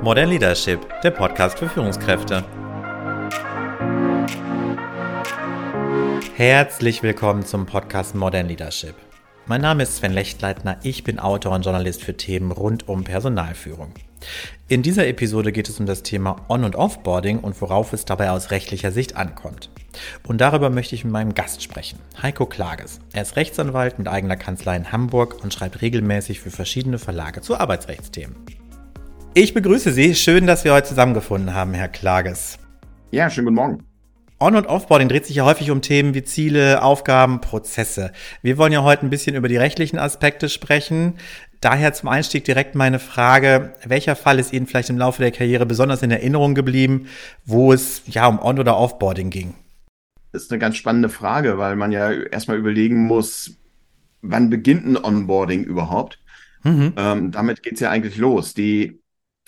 Modern Leadership, der Podcast für Führungskräfte. Herzlich willkommen zum Podcast Modern Leadership. Mein Name ist Sven Lechtleitner, ich bin Autor und Journalist für Themen rund um Personalführung. In dieser Episode geht es um das Thema On- und Offboarding und worauf es dabei aus rechtlicher Sicht ankommt. Und darüber möchte ich mit meinem Gast sprechen, Heiko Klages. Er ist Rechtsanwalt mit eigener Kanzlei in Hamburg und schreibt regelmäßig für verschiedene Verlage zu Arbeitsrechtsthemen. Ich begrüße Sie. Schön, dass wir heute zusammengefunden haben, Herr Klages. Ja, schönen guten Morgen. On- und Offboarding dreht sich ja häufig um Themen wie Ziele, Aufgaben, Prozesse. Wir wollen ja heute ein bisschen über die rechtlichen Aspekte sprechen. Daher zum Einstieg direkt meine Frage, welcher Fall ist Ihnen vielleicht im Laufe der Karriere besonders in Erinnerung geblieben, wo es ja um On- oder Offboarding ging? Das ist eine ganz spannende Frage, weil man ja erstmal überlegen muss, wann beginnt ein Onboarding überhaupt? Mhm. Ähm, damit geht's ja eigentlich los. Die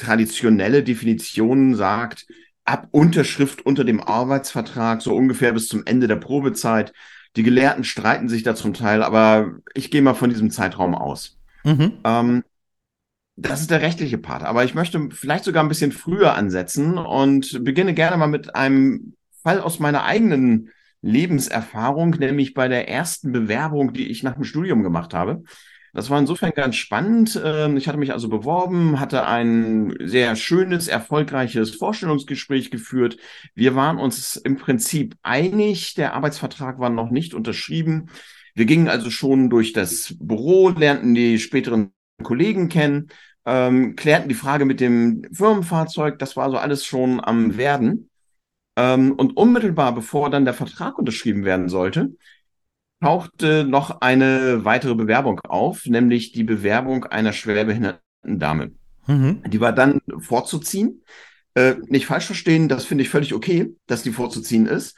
traditionelle Definition sagt, ab Unterschrift unter dem Arbeitsvertrag, so ungefähr bis zum Ende der Probezeit. Die Gelehrten streiten sich da zum Teil, aber ich gehe mal von diesem Zeitraum aus. Mhm. Ähm, das ist der rechtliche Part. Aber ich möchte vielleicht sogar ein bisschen früher ansetzen und beginne gerne mal mit einem Fall aus meiner eigenen Lebenserfahrung, nämlich bei der ersten Bewerbung, die ich nach dem Studium gemacht habe. Das war insofern ganz spannend. Ähm, ich hatte mich also beworben, hatte ein sehr schönes, erfolgreiches Vorstellungsgespräch geführt. Wir waren uns im Prinzip einig. Der Arbeitsvertrag war noch nicht unterschrieben. Wir gingen also schon durch das Büro, lernten die späteren Kollegen kennen, ähm, klärten die Frage mit dem Firmenfahrzeug. Das war so alles schon am Werden. Ähm, und unmittelbar bevor dann der Vertrag unterschrieben werden sollte, tauchte noch eine weitere Bewerbung auf, nämlich die Bewerbung einer schwerbehinderten Dame. Mhm. Die war dann vorzuziehen. Äh, nicht falsch verstehen, das finde ich völlig okay, dass die vorzuziehen ist.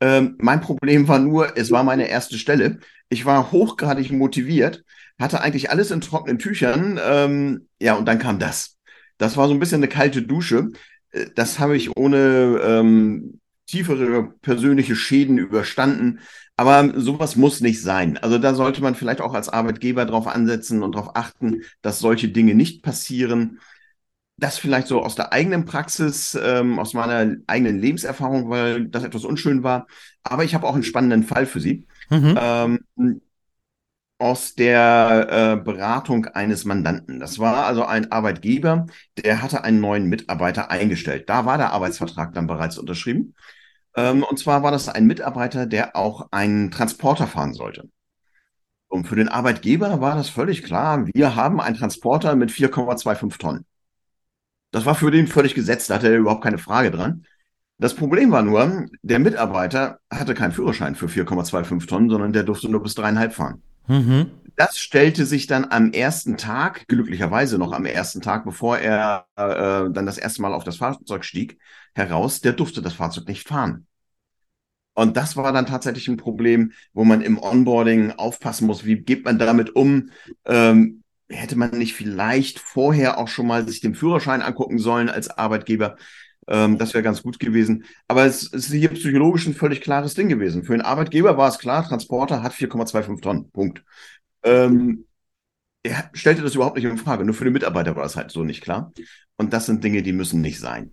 Ähm, mein Problem war nur, es war meine erste Stelle. Ich war hochgradig motiviert, hatte eigentlich alles in trockenen Tüchern. Ähm, ja, und dann kam das. Das war so ein bisschen eine kalte Dusche. Äh, das habe ich ohne ähm, tiefere persönliche Schäden überstanden. Aber sowas muss nicht sein. Also da sollte man vielleicht auch als Arbeitgeber darauf ansetzen und darauf achten, dass solche Dinge nicht passieren. Das vielleicht so aus der eigenen Praxis, ähm, aus meiner eigenen Lebenserfahrung, weil das etwas unschön war. Aber ich habe auch einen spannenden Fall für Sie. Mhm. Ähm, aus der äh, Beratung eines Mandanten. Das war also ein Arbeitgeber, der hatte einen neuen Mitarbeiter eingestellt. Da war der Arbeitsvertrag dann bereits unterschrieben. Ähm, und zwar war das ein Mitarbeiter, der auch einen Transporter fahren sollte. Und für den Arbeitgeber war das völlig klar, wir haben einen Transporter mit 4,25 Tonnen. Das war für den völlig gesetzt, da hatte er überhaupt keine Frage dran. Das Problem war nur, der Mitarbeiter hatte keinen Führerschein für 4,25 Tonnen, sondern der durfte nur bis dreieinhalb fahren. Mhm. Das stellte sich dann am ersten Tag, glücklicherweise noch am ersten Tag, bevor er äh, dann das erste Mal auf das Fahrzeug stieg, heraus, der durfte das Fahrzeug nicht fahren. Und das war dann tatsächlich ein Problem, wo man im Onboarding aufpassen muss, wie geht man damit um? Ähm, hätte man nicht vielleicht vorher auch schon mal sich den Führerschein angucken sollen als Arbeitgeber? Ähm, das wäre ganz gut gewesen. Aber es, ist hier psychologisch ein völlig klares Ding gewesen. Für den Arbeitgeber war es klar, Transporter hat 4,25 Tonnen. Punkt. Ähm, er stellte das überhaupt nicht in Frage. Nur für den Mitarbeiter war es halt so nicht klar. Und das sind Dinge, die müssen nicht sein.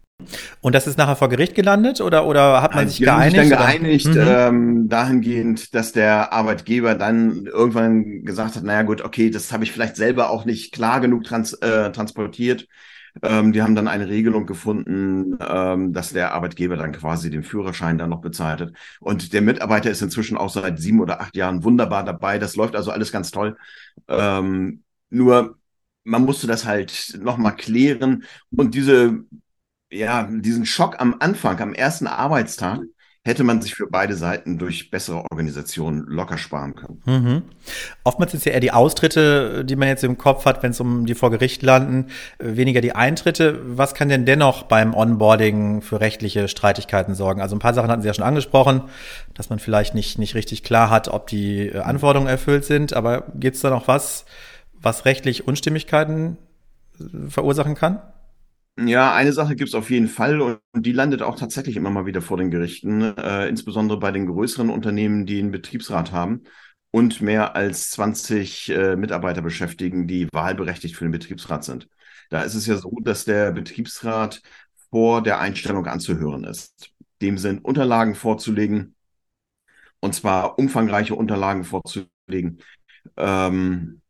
Und das ist nachher vor Gericht gelandet oder, oder hat man Nein, sich geeinigt? Sich dann geeinigt, mhm. ähm, dahingehend, dass der Arbeitgeber dann irgendwann gesagt hat, naja gut, okay, das habe ich vielleicht selber auch nicht klar genug trans äh, transportiert. Ähm, die haben dann eine Regelung gefunden, ähm, dass der Arbeitgeber dann quasi den Führerschein dann noch bezahlt hat. Und der Mitarbeiter ist inzwischen auch seit sieben oder acht Jahren wunderbar dabei. Das läuft also alles ganz toll. Ähm, nur man musste das halt nochmal klären. Und diese, ja, diesen Schock am Anfang, am ersten Arbeitstag, hätte man sich für beide Seiten durch bessere Organisation locker sparen können. Mhm. Oftmals ist ja eher die Austritte, die man jetzt im Kopf hat, wenn es um die vor Gericht landen, weniger die Eintritte. Was kann denn dennoch beim Onboarding für rechtliche Streitigkeiten sorgen? Also ein paar Sachen hatten Sie ja schon angesprochen, dass man vielleicht nicht, nicht richtig klar hat, ob die äh, Anforderungen erfüllt sind. Aber gibt es da noch was, was rechtlich Unstimmigkeiten äh, verursachen kann? Ja, eine Sache gibt es auf jeden Fall und die landet auch tatsächlich immer mal wieder vor den Gerichten, äh, insbesondere bei den größeren Unternehmen, die einen Betriebsrat haben und mehr als 20 äh, Mitarbeiter beschäftigen, die wahlberechtigt für den Betriebsrat sind. Da ist es ja so, dass der Betriebsrat vor der Einstellung anzuhören ist. Dem sind Unterlagen vorzulegen, und zwar umfangreiche Unterlagen vorzulegen. Ähm,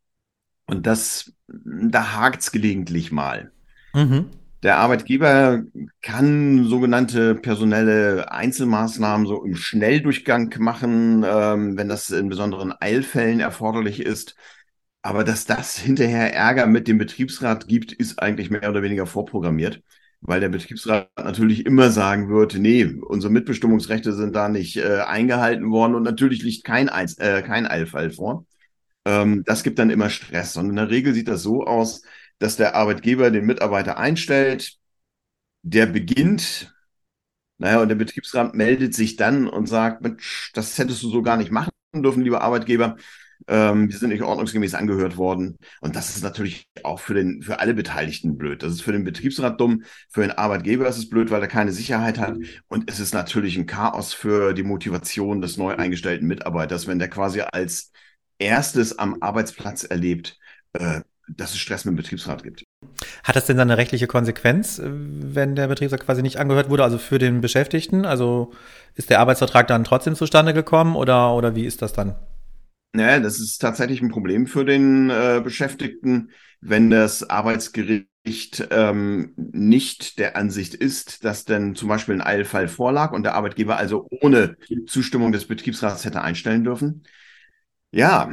und das, da hakt es gelegentlich mal. Mhm. Der Arbeitgeber kann sogenannte personelle Einzelmaßnahmen so im Schnelldurchgang machen, ähm, wenn das in besonderen Eilfällen erforderlich ist. Aber dass das hinterher Ärger mit dem Betriebsrat gibt, ist eigentlich mehr oder weniger vorprogrammiert, weil der Betriebsrat natürlich immer sagen wird, nee, unsere Mitbestimmungsrechte sind da nicht äh, eingehalten worden und natürlich liegt kein, Einz äh, kein Eilfall vor. Ähm, das gibt dann immer Stress. Und in der Regel sieht das so aus, dass der Arbeitgeber den Mitarbeiter einstellt, der beginnt, naja, und der Betriebsrat meldet sich dann und sagt, Mensch, das hättest du so gar nicht machen dürfen, lieber Arbeitgeber. Ähm, wir sind nicht ordnungsgemäß angehört worden. Und das ist natürlich auch für, den, für alle Beteiligten blöd. Das ist für den Betriebsrat dumm, für den Arbeitgeber ist es blöd, weil er keine Sicherheit hat. Und es ist natürlich ein Chaos für die Motivation des neu eingestellten Mitarbeiters, wenn der quasi als erstes am Arbeitsplatz erlebt, äh, dass es Stress mit dem Betriebsrat gibt. Hat das denn dann eine rechtliche Konsequenz, äh, wenn der Betriebsrat quasi nicht angehört wurde, also für den Beschäftigten? Also ist der Arbeitsvertrag dann trotzdem zustande gekommen oder, oder wie ist das dann? Naja, das ist tatsächlich ein Problem für den äh, Beschäftigten, wenn das Arbeitsgericht ähm, nicht der Ansicht ist, dass denn zum Beispiel ein Eilfall vorlag und der Arbeitgeber also ohne Zustimmung des Betriebsrats hätte einstellen dürfen. Ja,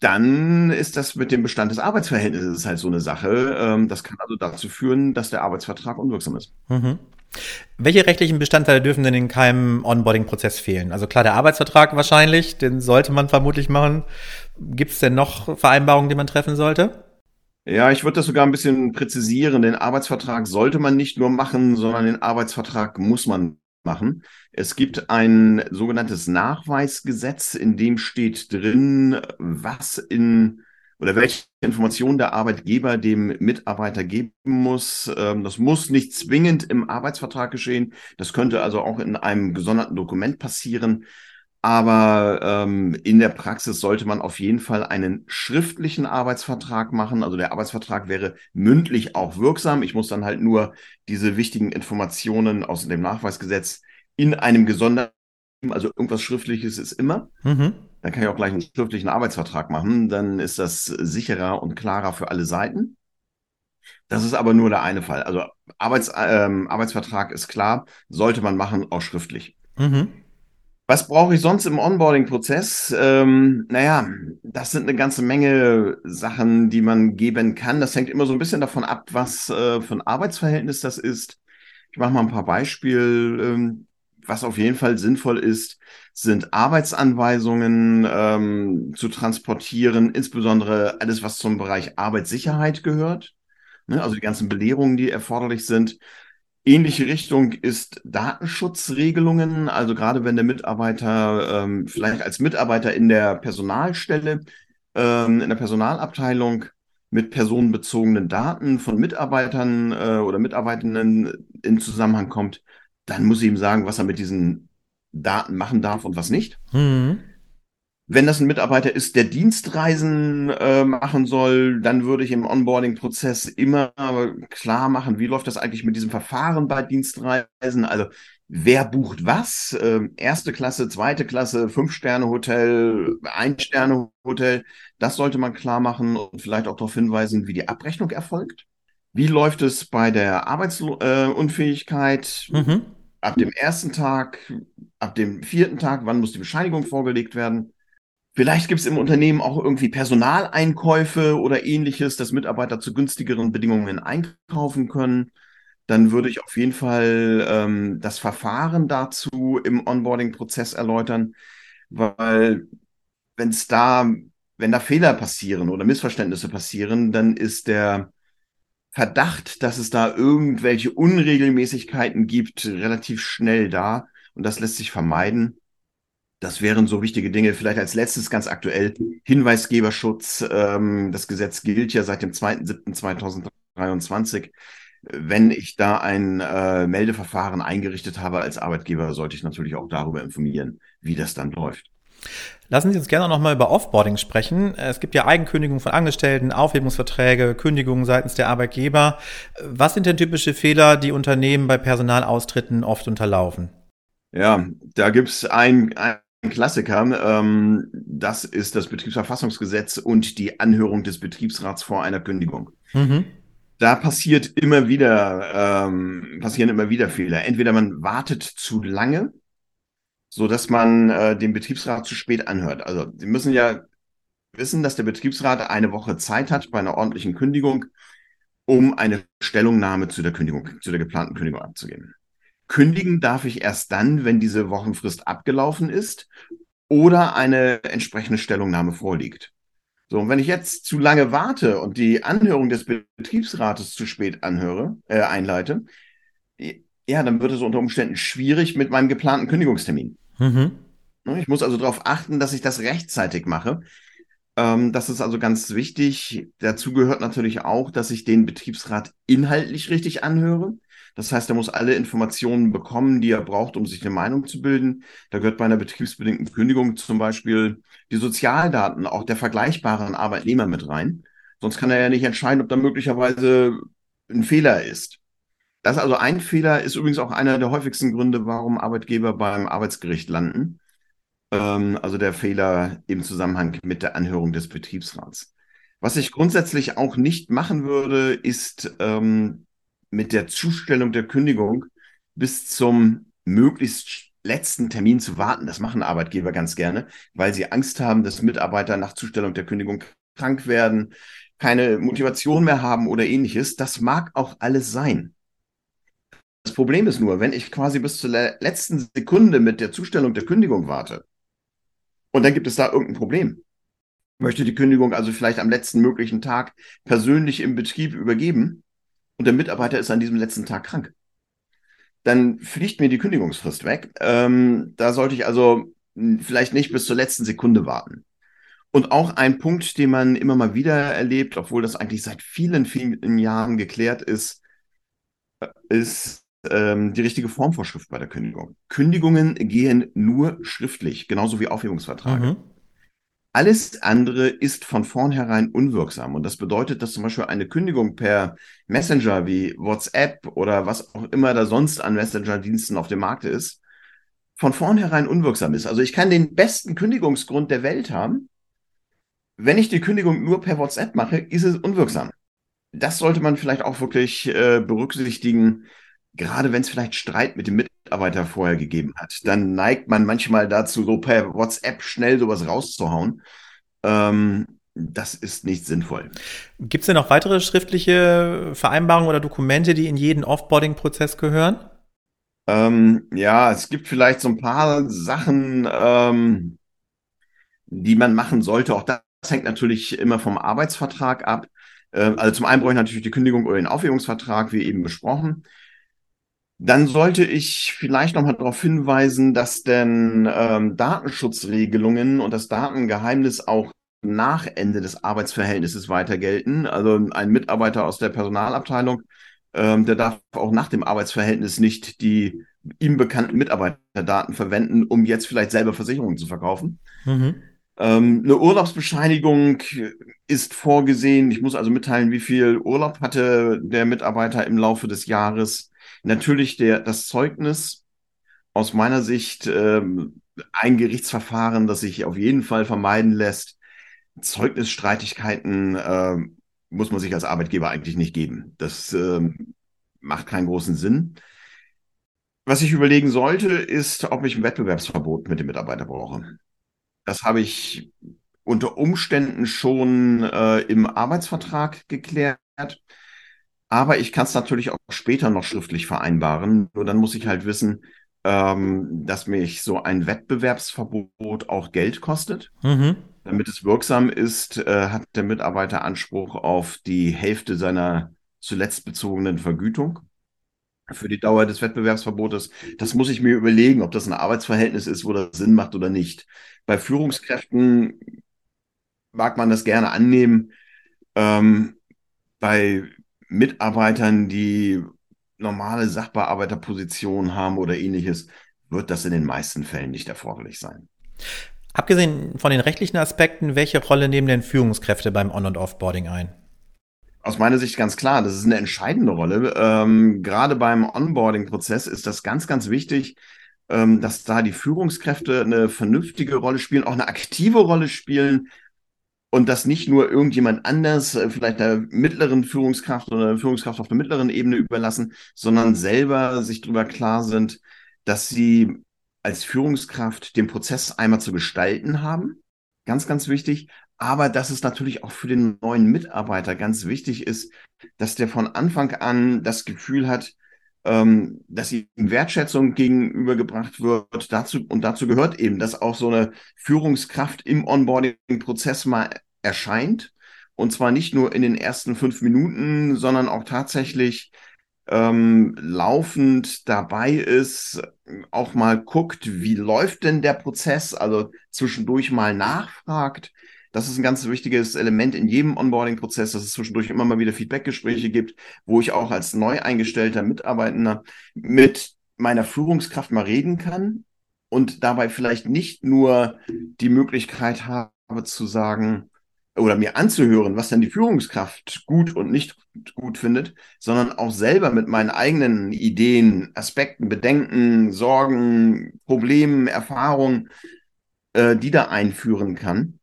dann ist das mit dem Bestand des Arbeitsverhältnisses halt so eine Sache. Ähm, das kann also dazu führen, dass der Arbeitsvertrag unwirksam ist. Mhm. Welche rechtlichen Bestandteile dürfen denn in keinem Onboarding-Prozess fehlen? Also klar, der Arbeitsvertrag wahrscheinlich, den sollte man vermutlich machen. Gibt es denn noch Vereinbarungen, die man treffen sollte? Ja, ich würde das sogar ein bisschen präzisieren. Den Arbeitsvertrag sollte man nicht nur machen, sondern den Arbeitsvertrag muss man machen. Es gibt ein sogenanntes Nachweisgesetz, in dem steht drin, was in oder welche Informationen der Arbeitgeber dem Mitarbeiter geben muss. Ähm, das muss nicht zwingend im Arbeitsvertrag geschehen. Das könnte also auch in einem gesonderten Dokument passieren. Aber ähm, in der Praxis sollte man auf jeden Fall einen schriftlichen Arbeitsvertrag machen. Also der Arbeitsvertrag wäre mündlich auch wirksam. Ich muss dann halt nur diese wichtigen Informationen aus dem Nachweisgesetz in einem gesonderten, also irgendwas Schriftliches ist immer. Mhm. Dann kann ich auch gleich einen schriftlichen Arbeitsvertrag machen. Dann ist das sicherer und klarer für alle Seiten. Das ist aber nur der eine Fall. Also Arbeits, ähm, Arbeitsvertrag ist klar, sollte man machen, auch schriftlich. Mhm. Was brauche ich sonst im Onboarding-Prozess? Ähm, naja, das sind eine ganze Menge Sachen, die man geben kann. Das hängt immer so ein bisschen davon ab, was äh, für ein Arbeitsverhältnis das ist. Ich mache mal ein paar Beispiele. Ähm, was auf jeden Fall sinnvoll ist, sind Arbeitsanweisungen ähm, zu transportieren, insbesondere alles, was zum Bereich Arbeitssicherheit gehört, ne, also die ganzen Belehrungen, die erforderlich sind. Ähnliche Richtung ist Datenschutzregelungen, also gerade wenn der Mitarbeiter ähm, vielleicht als Mitarbeiter in der Personalstelle, ähm, in der Personalabteilung mit personenbezogenen Daten von Mitarbeitern äh, oder Mitarbeitenden in Zusammenhang kommt, dann muss ich ihm sagen, was er mit diesen Daten machen darf und was nicht. Mhm. Wenn das ein Mitarbeiter ist, der Dienstreisen äh, machen soll, dann würde ich im Onboarding-Prozess immer klar machen, wie läuft das eigentlich mit diesem Verfahren bei Dienstreisen? Also wer bucht was? Äh, erste Klasse, zweite Klasse, Fünf-Sterne-Hotel, Ein-Sterne-Hotel. Das sollte man klar machen und vielleicht auch darauf hinweisen, wie die Abrechnung erfolgt. Wie läuft es bei der Arbeitsunfähigkeit? Mhm. Ab dem ersten Tag, ab dem vierten Tag, wann muss die Bescheinigung vorgelegt werden? Vielleicht gibt es im Unternehmen auch irgendwie Personaleinkäufe oder ähnliches, dass Mitarbeiter zu günstigeren Bedingungen einkaufen können. Dann würde ich auf jeden Fall ähm, das Verfahren dazu im Onboarding-Prozess erläutern, weil wenn es da, wenn da Fehler passieren oder Missverständnisse passieren, dann ist der Verdacht, dass es da irgendwelche Unregelmäßigkeiten gibt, relativ schnell da. Und das lässt sich vermeiden. Das wären so wichtige Dinge. Vielleicht als letztes ganz aktuell Hinweisgeberschutz. Ähm, das Gesetz gilt ja seit dem 2.7.2023. Wenn ich da ein äh, Meldeverfahren eingerichtet habe als Arbeitgeber, sollte ich natürlich auch darüber informieren, wie das dann läuft. Lassen Sie uns gerne noch mal über Offboarding sprechen. Es gibt ja Eigenkündigungen von Angestellten, Aufhebungsverträge, Kündigungen seitens der Arbeitgeber. Was sind denn typische Fehler, die Unternehmen bei Personalaustritten oft unterlaufen? Ja, da gibt's ein, ein Klassiker. Ähm, das ist das Betriebsverfassungsgesetz und die Anhörung des Betriebsrats vor einer Kündigung. Mhm. Da passiert immer wieder, ähm, passieren immer wieder Fehler. Entweder man wartet zu lange, so dass man äh, den Betriebsrat zu spät anhört. Also Sie müssen ja wissen, dass der Betriebsrat eine Woche Zeit hat bei einer ordentlichen Kündigung, um eine Stellungnahme zu der Kündigung, zu der geplanten Kündigung abzugeben. Kündigen darf ich erst dann, wenn diese Wochenfrist abgelaufen ist oder eine entsprechende Stellungnahme vorliegt. So, und wenn ich jetzt zu lange warte und die Anhörung des Betriebsrates zu spät anhöre, äh, einleite, ja, dann wird es unter Umständen schwierig mit meinem geplanten Kündigungstermin. Mhm. Ne, ich muss also darauf achten, dass ich das rechtzeitig mache. Ähm, das ist also ganz wichtig. Dazu gehört natürlich auch, dass ich den Betriebsrat inhaltlich richtig anhöre. Das heißt, er muss alle Informationen bekommen, die er braucht, um sich eine Meinung zu bilden. Da gehört bei einer betriebsbedingten Kündigung zum Beispiel die Sozialdaten auch der vergleichbaren Arbeitnehmer mit rein. Sonst kann er ja nicht entscheiden, ob da möglicherweise ein Fehler ist. Das ist also ein Fehler, ist übrigens auch einer der häufigsten Gründe, warum Arbeitgeber beim Arbeitsgericht landen. Ähm, also der Fehler im Zusammenhang mit der Anhörung des Betriebsrats. Was ich grundsätzlich auch nicht machen würde, ist ähm, mit der Zustellung der Kündigung bis zum möglichst letzten Termin zu warten. Das machen Arbeitgeber ganz gerne, weil sie Angst haben, dass Mitarbeiter nach Zustellung der Kündigung krank werden, keine Motivation mehr haben oder ähnliches. Das mag auch alles sein. Das Problem ist nur, wenn ich quasi bis zur letzten Sekunde mit der Zustellung der Kündigung warte und dann gibt es da irgendein Problem, möchte die Kündigung also vielleicht am letzten möglichen Tag persönlich im Betrieb übergeben und der Mitarbeiter ist an diesem letzten Tag krank, dann fliegt mir die Kündigungsfrist weg. Ähm, da sollte ich also vielleicht nicht bis zur letzten Sekunde warten. Und auch ein Punkt, den man immer mal wieder erlebt, obwohl das eigentlich seit vielen, vielen Jahren geklärt ist, ist ähm, die richtige Formvorschrift bei der Kündigung. Kündigungen gehen nur schriftlich, genauso wie Aufhebungsverträge. Mhm. Alles andere ist von vornherein unwirksam. Und das bedeutet, dass zum Beispiel eine Kündigung per Messenger wie WhatsApp oder was auch immer da sonst an Messenger-Diensten auf dem Markt ist, von vornherein unwirksam ist. Also ich kann den besten Kündigungsgrund der Welt haben. Wenn ich die Kündigung nur per WhatsApp mache, ist es unwirksam. Das sollte man vielleicht auch wirklich äh, berücksichtigen, gerade wenn es vielleicht Streit mit dem Mitarbeiter vorher gegeben hat, dann neigt man manchmal dazu, so per WhatsApp schnell sowas rauszuhauen. Ähm, das ist nicht sinnvoll. Gibt es denn noch weitere schriftliche Vereinbarungen oder Dokumente, die in jeden Offboarding-Prozess gehören? Ähm, ja, es gibt vielleicht so ein paar Sachen, ähm, die man machen sollte. Auch das hängt natürlich immer vom Arbeitsvertrag ab. Äh, also zum einen brauche ich natürlich die Kündigung oder den Aufhebungsvertrag, wie eben besprochen. Dann sollte ich vielleicht noch mal darauf hinweisen, dass denn ähm, Datenschutzregelungen und das Datengeheimnis auch nach Ende des Arbeitsverhältnisses weiter gelten. Also ein Mitarbeiter aus der Personalabteilung, ähm, der darf auch nach dem Arbeitsverhältnis nicht die ihm bekannten Mitarbeiterdaten verwenden, um jetzt vielleicht selber Versicherungen zu verkaufen. Mhm. Ähm, eine Urlaubsbescheinigung ist vorgesehen. Ich muss also mitteilen, wie viel Urlaub hatte der Mitarbeiter im Laufe des Jahres. Natürlich der, das Zeugnis aus meiner Sicht ähm, ein Gerichtsverfahren, das sich auf jeden Fall vermeiden lässt. Zeugnisstreitigkeiten äh, muss man sich als Arbeitgeber eigentlich nicht geben. Das äh, macht keinen großen Sinn. Was ich überlegen sollte, ist, ob ich ein Wettbewerbsverbot mit dem Mitarbeiter brauche. Das habe ich unter Umständen schon äh, im Arbeitsvertrag geklärt. Aber ich kann es natürlich auch später noch schriftlich vereinbaren. Nur dann muss ich halt wissen, ähm, dass mich so ein Wettbewerbsverbot auch Geld kostet. Mhm. Damit es wirksam ist, äh, hat der Mitarbeiter Anspruch auf die Hälfte seiner zuletzt bezogenen Vergütung für die Dauer des Wettbewerbsverbotes. Das muss ich mir überlegen, ob das ein Arbeitsverhältnis ist, wo das Sinn macht oder nicht. Bei Führungskräften mag man das gerne annehmen. Ähm, bei Mitarbeitern, die normale Sachbearbeiterpositionen haben oder ähnliches, wird das in den meisten Fällen nicht erforderlich sein. Abgesehen von den rechtlichen Aspekten, welche Rolle nehmen denn Führungskräfte beim On- und Offboarding ein? Aus meiner Sicht ganz klar, das ist eine entscheidende Rolle. Ähm, gerade beim Onboarding-Prozess ist das ganz, ganz wichtig, ähm, dass da die Führungskräfte eine vernünftige Rolle spielen, auch eine aktive Rolle spielen und dass nicht nur irgendjemand anders, äh, vielleicht der mittleren Führungskraft oder Führungskraft auf der mittleren Ebene überlassen, sondern selber sich darüber klar sind, dass sie als Führungskraft den Prozess einmal zu gestalten haben. Ganz, ganz wichtig. Aber dass es natürlich auch für den neuen Mitarbeiter ganz wichtig ist, dass der von Anfang an das Gefühl hat, ähm, dass ihm Wertschätzung gegenübergebracht wird. Dazu, und dazu gehört eben, dass auch so eine Führungskraft im Onboarding-Prozess mal erscheint. Und zwar nicht nur in den ersten fünf Minuten, sondern auch tatsächlich ähm, laufend dabei ist, auch mal guckt, wie läuft denn der Prozess, also zwischendurch mal nachfragt. Das ist ein ganz wichtiges Element in jedem Onboarding-Prozess, dass es zwischendurch immer mal wieder Feedbackgespräche gibt, wo ich auch als neu eingestellter Mitarbeitender mit meiner Führungskraft mal reden kann und dabei vielleicht nicht nur die Möglichkeit habe zu sagen, oder mir anzuhören, was denn die Führungskraft gut und nicht gut findet, sondern auch selber mit meinen eigenen Ideen, Aspekten, Bedenken, Sorgen, Problemen, Erfahrungen, äh, die da einführen kann.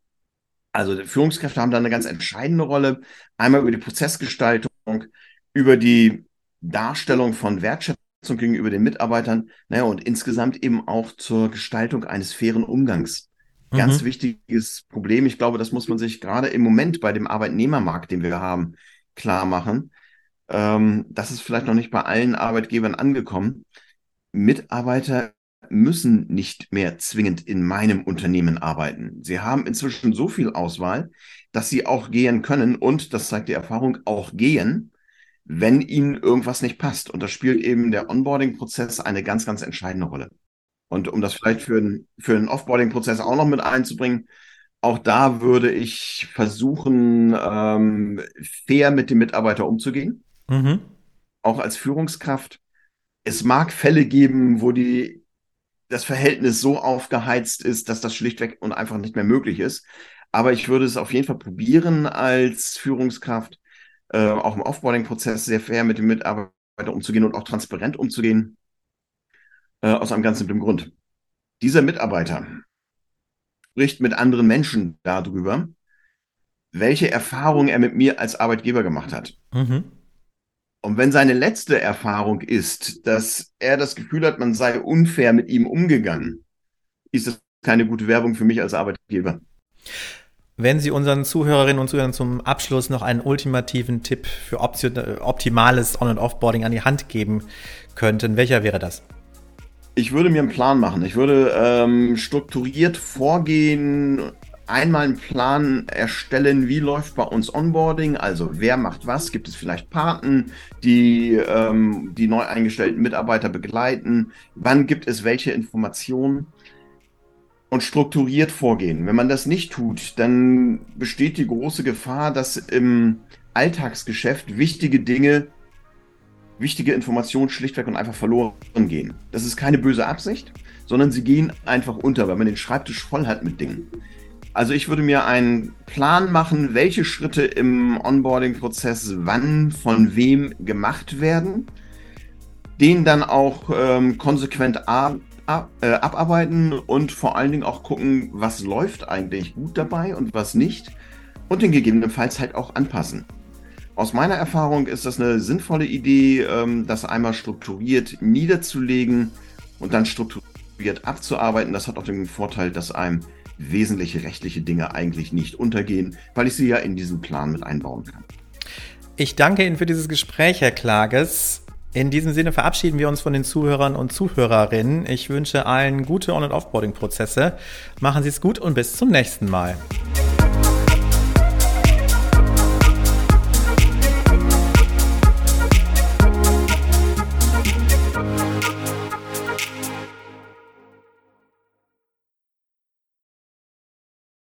Also die Führungskräfte haben da eine ganz entscheidende Rolle. Einmal über die Prozessgestaltung, über die Darstellung von Wertschätzung gegenüber den Mitarbeitern, naja, und insgesamt eben auch zur Gestaltung eines fairen Umgangs Ganz mhm. wichtiges Problem. Ich glaube, das muss man sich gerade im Moment bei dem Arbeitnehmermarkt, den wir haben, klar machen. Ähm, das ist vielleicht noch nicht bei allen Arbeitgebern angekommen. Mitarbeiter müssen nicht mehr zwingend in meinem Unternehmen arbeiten. Sie haben inzwischen so viel Auswahl, dass sie auch gehen können und, das zeigt die Erfahrung, auch gehen, wenn ihnen irgendwas nicht passt. Und da spielt eben der Onboarding-Prozess eine ganz, ganz entscheidende Rolle. Und um das vielleicht für, ein, für einen Offboarding-Prozess auch noch mit einzubringen, auch da würde ich versuchen, ähm, fair mit dem Mitarbeiter umzugehen. Mhm. Auch als Führungskraft. Es mag Fälle geben, wo die, das Verhältnis so aufgeheizt ist, dass das schlichtweg und einfach nicht mehr möglich ist. Aber ich würde es auf jeden Fall probieren, als Führungskraft, äh, auch im Offboarding-Prozess sehr fair mit dem Mitarbeiter umzugehen und auch transparent umzugehen. Äh, aus einem ganz simplen Grund. Dieser Mitarbeiter spricht mit anderen Menschen darüber, welche Erfahrungen er mit mir als Arbeitgeber gemacht hat. Mhm. Und wenn seine letzte Erfahrung ist, dass er das Gefühl hat, man sei unfair mit ihm umgegangen, ist das keine gute Werbung für mich als Arbeitgeber. Wenn Sie unseren Zuhörerinnen und Zuhörern zum Abschluss noch einen ultimativen Tipp für optimales On- und Offboarding an die Hand geben könnten, welcher wäre das? Ich würde mir einen Plan machen. Ich würde ähm, strukturiert vorgehen, einmal einen Plan erstellen, wie läuft bei uns Onboarding, also wer macht was, gibt es vielleicht Paten, die ähm, die neu eingestellten Mitarbeiter begleiten, wann gibt es welche Informationen und strukturiert vorgehen. Wenn man das nicht tut, dann besteht die große Gefahr, dass im Alltagsgeschäft wichtige Dinge wichtige Informationen schlichtweg und einfach verloren gehen. Das ist keine böse Absicht, sondern sie gehen einfach unter, weil man den Schreibtisch voll hat mit Dingen. Also ich würde mir einen Plan machen, welche Schritte im Onboarding-Prozess wann von wem gemacht werden, den dann auch ähm, konsequent ab, ab, äh, abarbeiten und vor allen Dingen auch gucken, was läuft eigentlich gut dabei und was nicht und den gegebenenfalls halt auch anpassen. Aus meiner Erfahrung ist das eine sinnvolle Idee, ähm, das einmal strukturiert niederzulegen und dann strukturiert abzuarbeiten. Das hat auch den Vorteil, dass einem wesentliche rechtliche Dinge eigentlich nicht untergehen, weil ich sie ja in diesen Plan mit einbauen kann. Ich danke Ihnen für dieses Gespräch, Herr Klages. In diesem Sinne verabschieden wir uns von den Zuhörern und Zuhörerinnen. Ich wünsche allen gute On- und Offboarding-Prozesse. Machen Sie es gut und bis zum nächsten Mal.